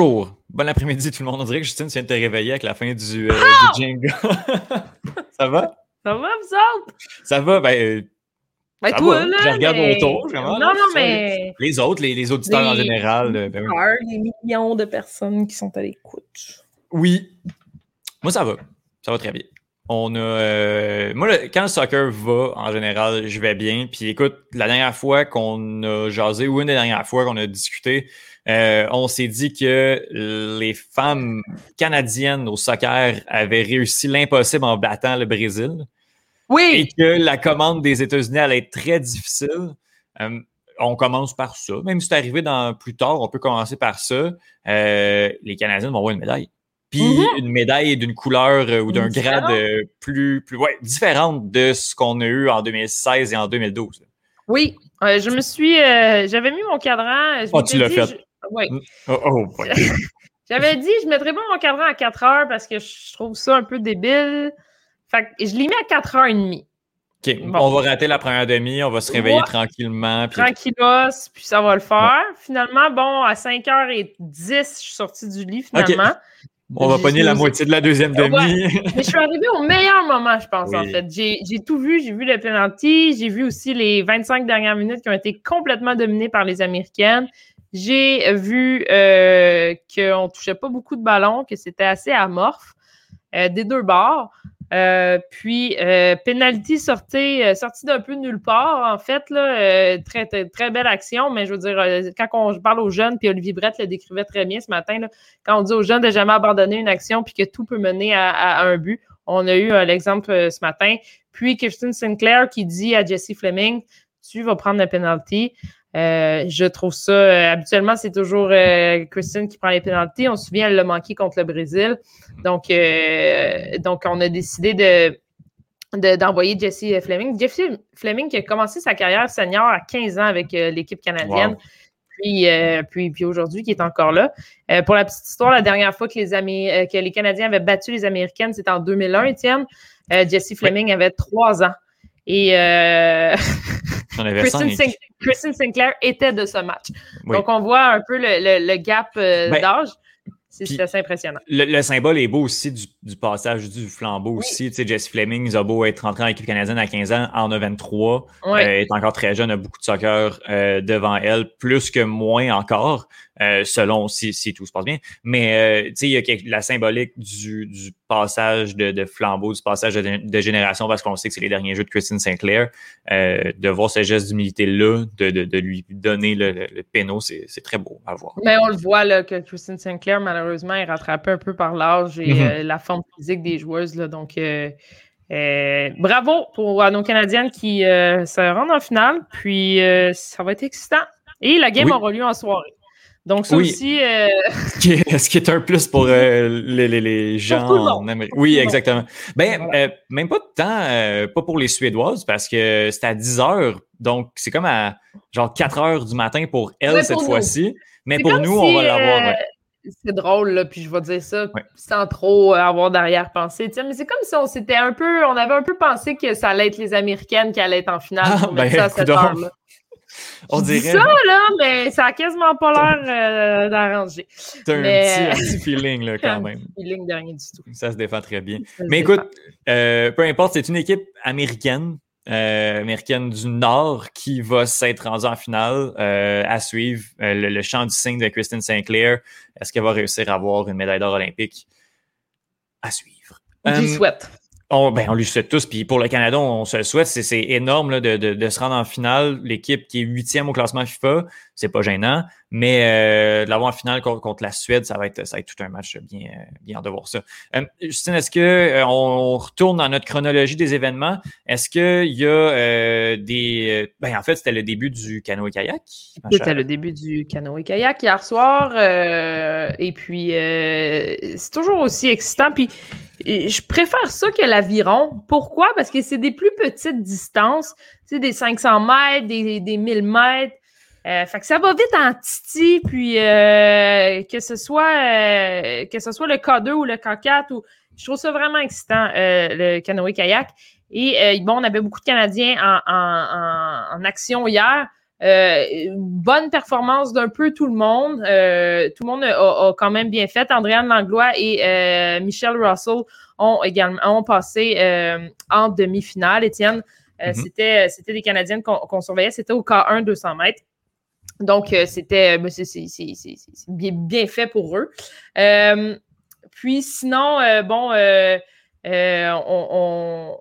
Bonjour, bon après-midi tout le monde. On dirait que Justine vient de te réveiller avec la fin du, euh, Ah! du jingle. ça va? Ça va, vous autres? Ça va? Ben, euh, Ben, Ça toi, va, là. je regarde mais- autour, vraiment, Non, non, mais. les autres, les, les auditeurs en Les- général. euh, ben oui. Des millions de personnes qui sont à l'écoute. Oui. Moi, ça va. Ça va très bien. On a. euh, moi, le- quand le soccer va, en général, je vais bien. Puis écoute, la dernière fois qu'on a jasé, ou une des dernières fois qu'on a discuté, euh, on s'est dit que les femmes canadiennes au soccer avaient réussi l'impossible en battant le Brésil et Oui! que la commande des États-Unis allait être très difficile. Euh, on commence par ça. Même si c'est arrivé dans, plus tard, on peut commencer par ça. Euh, les Canadiens vont avoir une médaille. Puis Mhm. une médaille d'une couleur ou d'un grade plus, plus ouais, différente de ce qu'on a eu en 2016 et en 2012. Oui! Euh, je me suis. euh, J'avais mis mon cadran. je m'étais tu l'as fait. Oui. Oh, oh, ouais. J'avais dit, je mettrais pas mon cadran à 4 heures parce que je trouve ça un peu débile. Fait que je l'ai mis à 4 heures et demie. OK, Bon. On va rater la première demi, on va se réveiller Ouais. tranquillement. puis- Tranquillos, puis ça va le faire. Finalement, bon, à 5h10, je suis sortie du lit finalement. on va pogner la moitié de la deuxième Ouais. demi. Mais je suis arrivée au meilleur moment, je pense, en fait. J'ai j'ai tout vu. J'ai vu le penalty. J'ai vu aussi les 25 dernières minutes qui ont été complètement dominées par les Américaines. J'ai vu euh, qu'on touchait pas beaucoup de ballons, que c'était assez amorphe euh, des deux bords. Euh, puis, euh, penalty sorti, euh, sorti d'un peu nulle part, en fait. Là, très, très, belle action, mais je veux dire, quand on, parle aux jeunes, puis Olivier Brett le décrivait très bien ce matin, quand on dit aux jeunes de jamais abandonner une action puis que tout peut mener à, un but, on a eu l'exemple ce matin. Puis Kirsten Sinclair qui dit à Jesse Fleming, tu vas prendre le penalty. Euh, je trouve ça, euh, habituellement, c'est toujours euh, Kristen qui prend les pénalties. On se souvient, elle l'a manqué contre le Brésil. Donc, euh, donc on a décidé de, de- d'envoyer Jesse Fleming. Jesse Fleming qui a commencé sa carrière senior à 15 ans avec l'équipe canadienne. Wow. Puis, puis, puis aujourd'hui, qui est encore là. Pour la petite histoire, la dernière fois que les, Amé- que les Canadiens avaient battu les Américaines, c'était en 2001, Étienne. Jesse Fleming avait trois ans. Et euh, Kristen, cinq. Sin- Kristen Sinclair était de ce match. Oui. Donc, on voit un peu le, le- le gap euh, Ben, d'âge. C'est assez impressionnant. Le, le symbole est beau aussi du, du passage du flambeau Oui. aussi. Tu sais, Jesse Fleming, il a beau être rentré en équipe canadienne à 15 ans, en a 23. Ouais. Euh, est encore très jeune, a beaucoup de soccer euh, devant elle, plus que moins encore, euh, selon si, si tout se passe bien. Mais euh, tu sais, il y a quelque- la symbolique du, du passage de, de flambeau, du passage de, de génération, parce qu'on sait que c'est les derniers jeux de Christine Sinclair. Euh, de voir ce geste d'humilité-là, de, de, de lui donner le, le, le péno, c'est c'est très beau à voir. Mais on le voit là, que Kristen Sinclair, malheureusement, est rattrapée un peu par l'âge et Mhm. euh, la forme physique des joueuses. Là, donc, euh, euh, bravo pour à nos Canadiennes qui euh, se rendent en finale. Puis, euh, ça va être excitant. Et la game Oui. aura lieu en soirée. Donc, ça Oui. aussi, euh, Ce qui est, ce qui est un plus pour euh, les, les, les gens en Amérique. Oui, exactement. Ben, Voilà. euh, même pas de temps, pas pour les Suédoises, parce que c'est à 10 heures. Donc, c'est comme à genre 4 heures du matin pour elles Ouais, cette pour fois-ci. Mais pour nous, si, on va l'avoir. ouais. C'est drôle, là, puis je vais dire ça Ouais. sans trop avoir d'arrière-pensée. Mais c'est comme si on s'était un peu, on avait un peu pensé que ça allait être les Américaines qui allaient être en finale Ah, pour ben, ça à cette coudonc. On dirait. ça, là, mais ça a quasiment pas l'air euh, d'arranger. C'est un, petit, un petit feeling, là, quand Un même. Feeling de rien du tout. Ça se défend très bien. Ça Mais écoute, euh, peu importe, c'est une équipe américaine, euh, américaine du Nord qui va s'être rendue en finale à suivre. Le, le chant du signe de Kristen Sinclair, est-ce qu'elle va réussir à avoir une médaille d'or olympique? À suivre. J'y souhaite. On, ben, on lui souhaite tous. Puis pour le Canada, on se le souhaite. C'est, c'est énorme là, de, de, de se rendre en finale. L'équipe qui est huitième au classement FIFA, c'est pas gênant. Mais euh, de l'avoir en finale contre, contre la Suède, ça va être, ça va être tout un match bien, bien de voir ça. Euh, Justine, est-ce que euh, on retourne dans notre chronologie des événements? Est-ce qu'il y a euh, des. euh, Ben, en fait, c'était le début du canoë-kayak. C'était le début du canoë-kayak hier soir. euh, et puis, euh, c'est toujours aussi excitant. Puis, je préfère ça que l'aviron. Pourquoi? Parce que c'est des plus petites distances. Tu sais, des 500 mètres, des, des 1000 mètres. Euh, fait que ça va vite en titi, puis euh, que ce soit euh, que ce soit le K2 ou le K4, ou, je trouve ça vraiment excitant, euh, le canoë-kayak. Et euh, bon, on avait beaucoup de Canadiens en, en- en- en action hier. bonne performance d'un peu tout le monde. tout le monde a, quand même bien fait. Andréane Langlois et Michelle Russell ont également ont passé en demi-finale. Étienne, mm-hmm. c'était, c'était des Canadiennes qu'on, surveillait. C'était au K1 200 mètres. Donc, c'était ben, c'est, bien, fait pour eux. puis sinon, bon, on,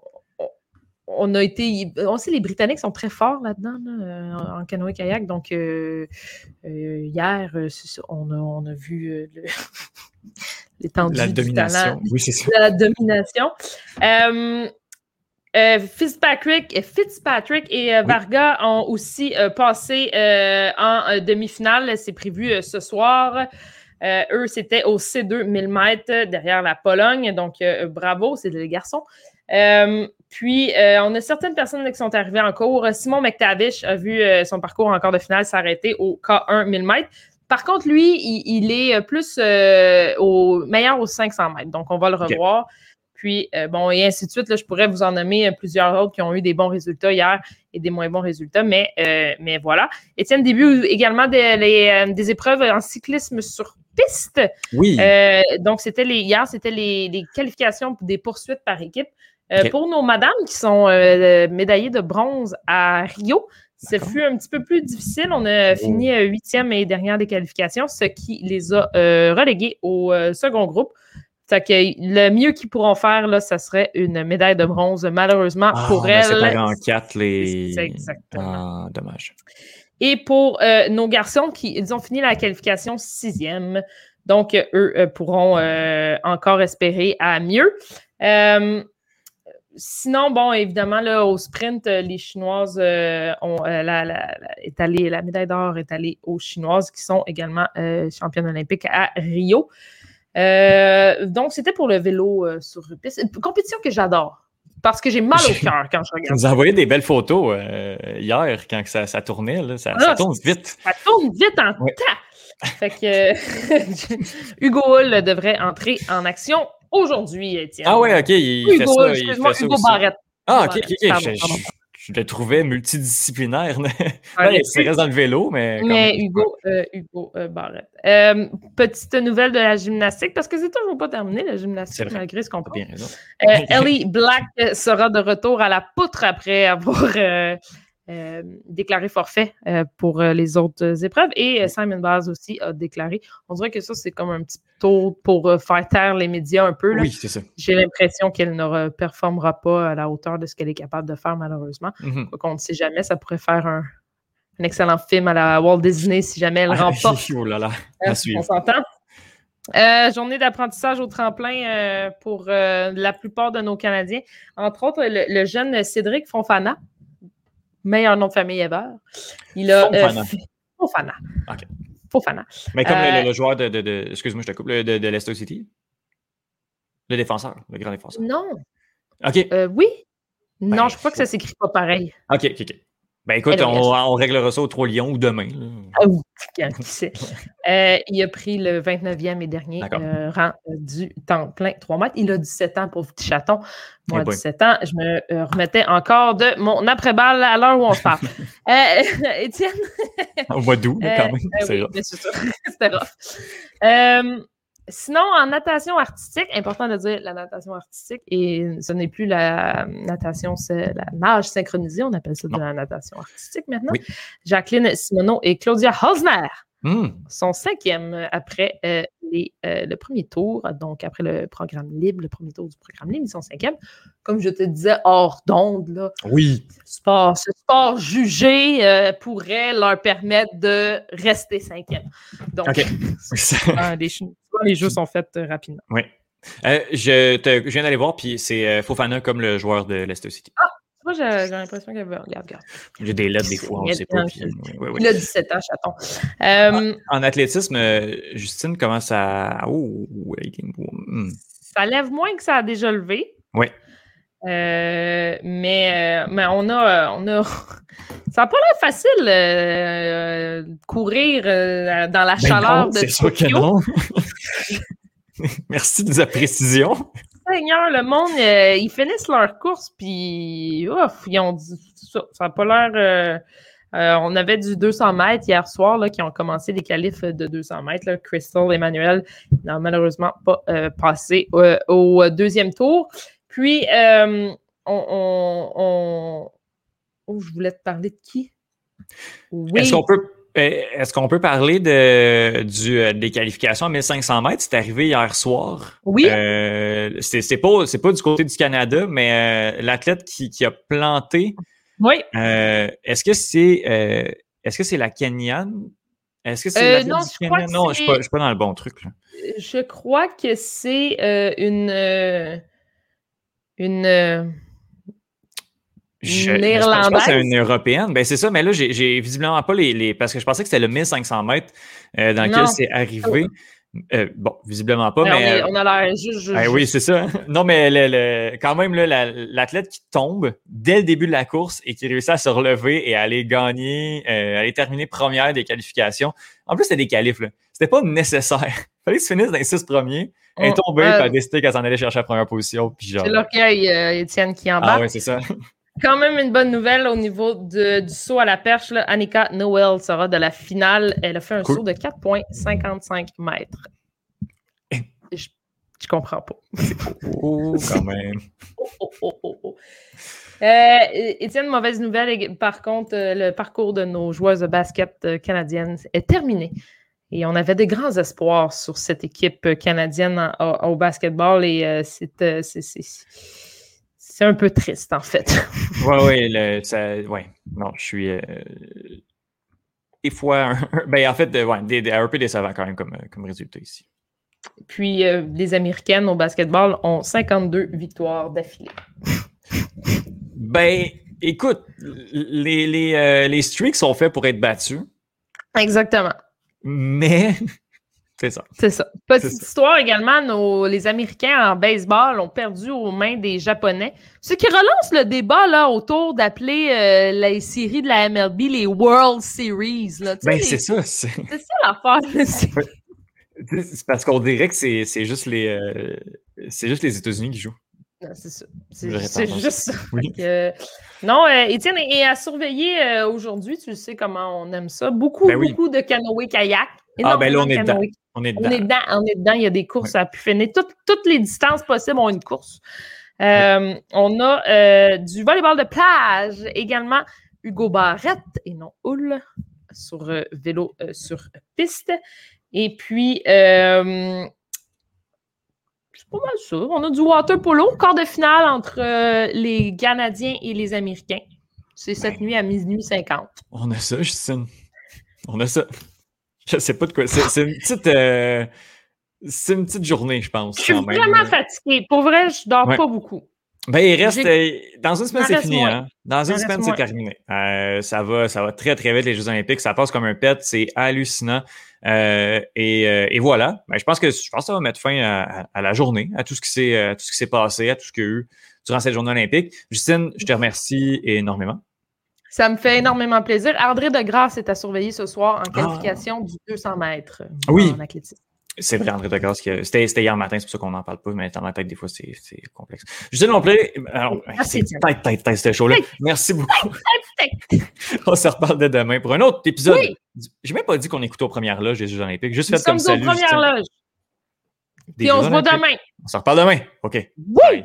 on a été. On sait, les Britanniques sont très forts là-dedans, euh, en canoë-kayak. Donc, euh, euh, hier, on a, vu l'étendue la domination. Oui, c'est ça. La domination. Fitzpatrick, Fitzpatrick et Varga ont aussi passé en demi-finale. C'est prévu ce soir. eux, c'était au C2 1000 mètres derrière la Pologne. Donc, bravo, c'est des garçons. Puis, euh, on a certaines personnes qui sont arrivées en cours. Simon McTavish a vu euh, son parcours en quart de finale s'arrêter au K1 1000 mètres. Par contre, lui, il, est plus euh, au meilleur aux 500 mètres. Donc, on va le revoir. Puis, bon, et ainsi de suite. Là, je pourrais vous en nommer plusieurs autres qui ont eu des bons résultats hier et des moins bons résultats, mais, mais voilà. Étienne, début également des, des épreuves en cyclisme sur piste. Oui. donc, c'était les, hier, c'était les, les, qualifications des poursuites par équipe. Euh, pour nos madames qui sont euh, médaillées de bronze à Rio, ce fut un petit peu plus difficile. On a oh. fini euh, huitième et dernière des qualifications, ce qui les a reléguées au second groupe. Que le mieux qu'ils pourront faire, là, ça serait une médaille de bronze, malheureusement, ah, pour elles. C'est en quatre, les. exactement. Ah, dommage. Et pour nos garçons, qui ils ont fini la qualification sixième. Donc, eux pourront encore espérer à mieux. Sinon, bon, évidemment, là, au sprint, euh, les Chinoises euh, ont euh, la, la médaille d'or est allée aux Chinoises qui sont également championnes olympiques à Rio. Donc, c'était pour le vélo sur piste. Une compétition que j'adore. Parce que j'ai mal au cœur quand je regarde. Vous envoyé des belles photos hier quand ça, ça tournait. Là. Ça, ah, tourne vite. Ça tourne vite en tas. Fait que Hugo Hull devrait entrer en action aujourd'hui, Étienne. Ah ouais, ok, il Hugo, fait ça. Il fait ça Hugo Barrette. Ah, ok, ok, ok. Je, le trouvais multidisciplinaire. Ouais, il reste dans le vélo, mais. Mais Hugo, euh, Hugo euh, Barrette. Euh, petite nouvelle de la gymnastique, parce que c'est toujours pas terminé, la gymnastique, malgré ce qu'on peut. Raison. Ellie Black sera de retour à la poutre après avoir euh, déclaré forfait euh, pour euh, les autres épreuves. Et Simon Baz aussi a déclaré. On dirait que ça, c'est comme un petit tour pour faire taire les médias un peu. Oui, c'est ça. J'ai l'impression qu'elle ne performera pas à la hauteur de ce qu'elle est capable de faire, malheureusement. Mm On ne sait jamais, ça pourrait faire un, excellent film à la Walt Disney si jamais elle ah, remporte. oh là là, on s'entend? journée d'apprentissage au tremplin pour la plupart de nos Canadiens. Entre autres, le, le jeune Cédric Fonfana, meilleur nom de famille ever. Il a. Fofana. Euh, Fofana. OK. Fofana. Mais comme le, euh, joueur de. de, excuse-moi, je te coupe, de, de Leicester City? Le défenseur, le grand défenseur. Non. OK. Euh, oui. non, je crois que ça s'écrit pas pareil. OK, OK, OK. Ben écoute, on, on, réglera ça au Trois Lions ou demain. Ah oui, qui sait? Euh, il a pris le 29e et dernier euh, rang euh, du temps plein 3 mètres. Il a 17 ans pour petit chaton. Moi, 17 ans, je me remettais encore de mon après-balle à l'heure où on se parle. Étienne? Au mois d'août, quand même. c'est oui, C'était rough. Sinon, en natation artistique, important de dire la natation artistique, et ce n'est plus la natation, c'est la nage synchronisée, on appelle ça de la natation artistique maintenant. Jacqueline Simoneau et Claudia Hosner hmm. sont cinquièmes après euh, les, euh, le premier tour, donc après le programme libre, le premier tour du programme libre, ils sont cinquièmes. Comme je te disais, hors d'onde, là. Oui. Ce sport, ce sport jugé euh, pourrait leur permettre de rester cinquième. Donc, les jeux sont faits euh, rapidement. Oui. Euh, je, te, je, viens d'aller voir, puis c'est euh, Fofana comme le joueur de Leicester City. Ah! Moi, j'ai l'impression qu'il Regarde, regarde. J'ai des lettres des fois, on ne sait pas. Puis, oui, oui. Il a 17 ans, chaton. en, athlétisme, Justine commence à. Oh, hmm. Ça lève moins que ça a déjà levé. Oui. Euh, mais, mais on a, on a ça n'a pas l'air facile euh, courir euh, dans la ben chaleur de C'est sûr que non. Merci de la précision. Seigneur, le monde, ils finissent leur course, puis ouf, ils ont dit ça. N'a pas l'air on avait du 200 mètres hier soir là, qui ont commencé les qualifs de 200 mètres. Crystal Emmanuel n'a malheureusement pas passé au deuxième tour. Puis, on, Oh, je voulais te parler de qui? Est-ce qu'on peut euh, est-ce qu'on peut parler de, du, euh, des qualifications à 1500 mètres? C'est arrivé hier soir. Oui. Euh, c'est pas, pas du côté du Canada, mais l'athlète qui, qui, a planté. Oui. est-ce que c'est est-ce que c'est la Kenyan? Est-ce que c'est non, je crois que non, je ne suis, pas dans le bon truc. Je crois que c'est une une je, pense que c'est une européenne. Ben, c'est ça, mais là, j'ai visiblement pas les, les, Parce que je pensais que c'était le 1500 mètres euh, dans lequel c'est arrivé. Euh, bon, visiblement pas, mais. On, a l'air juste. Ben oui, c'est ça. Non, mais le, quand même, l'athlète qui tombe dès le début de la course et qui réussit à se relever et à aller gagner, euh, aller terminer première des qualifications. En plus, c'était des qualifs, là. C'était pas nécessaire. Il fallait que se finisse dans les six premiers. Elle est tombée, puis elle a décidé qu'elle s'en allait chercher la première position. C'est l'orgueil, Étienne, qui en bas. Ah oui, c'est ça. Quand même une bonne nouvelle au niveau du saut à la perche. Annika Noel sera de la finale. Elle a fait un saut de 4,55 mètres. Je, je, comprends pas. oh, quand même. oh, oh, oh. Euh, Étienne, mauvaise nouvelle. Par contre, euh, le parcours de nos joueuses de basket euh, canadiennes est terminé. Et on avait des grands espoirs sur cette équipe canadienne au basketball et c'est c'est un peu triste, en fait. oui, oui, ouais. Non, je suis. Euh, des fois, ben, en fait, ouais, un peu décevant quand même comme, euh, comme résultat ici. Puis, euh, les Américaines au basketball ont 52 victoires d'affilée. ben, écoute, les, les, les streaks sont faits pour être battus. Exactement. Mais c'est ça. C'est ça. Petite histoire également, nos, les Américains en baseball ont perdu aux mains des Japonais. Ce qui relance le débat là, autour d'appeler euh, les séries de la MLB les World Series. Là. Ben, c'est ça. C'est ça l'affaire. C'est parce qu'on dirait que c'est juste les euh, c'est juste les États-Unis qui jouent. C'est ça. C'est juste ça. non, euh, Étienne, et à surveiller aujourd'hui, tu sais comment on aime ça. Beaucoup, ben beaucoup de canoë-kayak. Ah, ben là, on est dedans. On est dedans. On est dedans. Il y a des courses à pu finir. toutes les distances possibles ont une course. Euh, on a euh, du volleyball de plage également. Hugo Barrette et non Hull sur euh, vélo sur piste. Et puis, c'est pas mal ça. On a du water polo, quart de finale entre les Canadiens et les Américains. C'est cette nuit à minuit 50. On a ça, Justine. On a ça. Je sais pas de quoi. C'est une petite. Euh, c'est une petite journée, je pense. Je suis vraiment fatiguée. Pour vrai, je dors pas beaucoup. Ben, il reste. Euh, dans une semaine, c'est fini. Hein? Dans une semaine, c'est terminé. Euh, ça, va, ça va très, très vite, les Jeux Olympiques. Ça passe comme un pet. C'est hallucinant. et, et, voilà. Ben, je, pense que, je pense que ça va mettre fin à, à, la journée, à tout ce qui s'est passé, à tout ce qu'il y a eu durant cette journée olympique. Justine, je te remercie énormément. Ça me fait énormément plaisir. André de Grasse est à surveiller ce soir en qualification du 200 mètres oui. en athlétisme. C'est vrai, André de Grasse. C'était hier matin, c'est pour ça qu'on n'en parle pas, mais dans ma tête, des fois, c'est complexe. Justine Lomplé, alors, c'est tête, tête, tête, ce show-là. Merci beaucoup. on se reparle de demain pour un autre épisode. Oui. J'ai même pas dit qu'on écoutait aux premières loges des Jeux Olympiques. Juste fait comme salut. aux premières loges. Et on se voit demain. On se reparle demain. OK. Oui.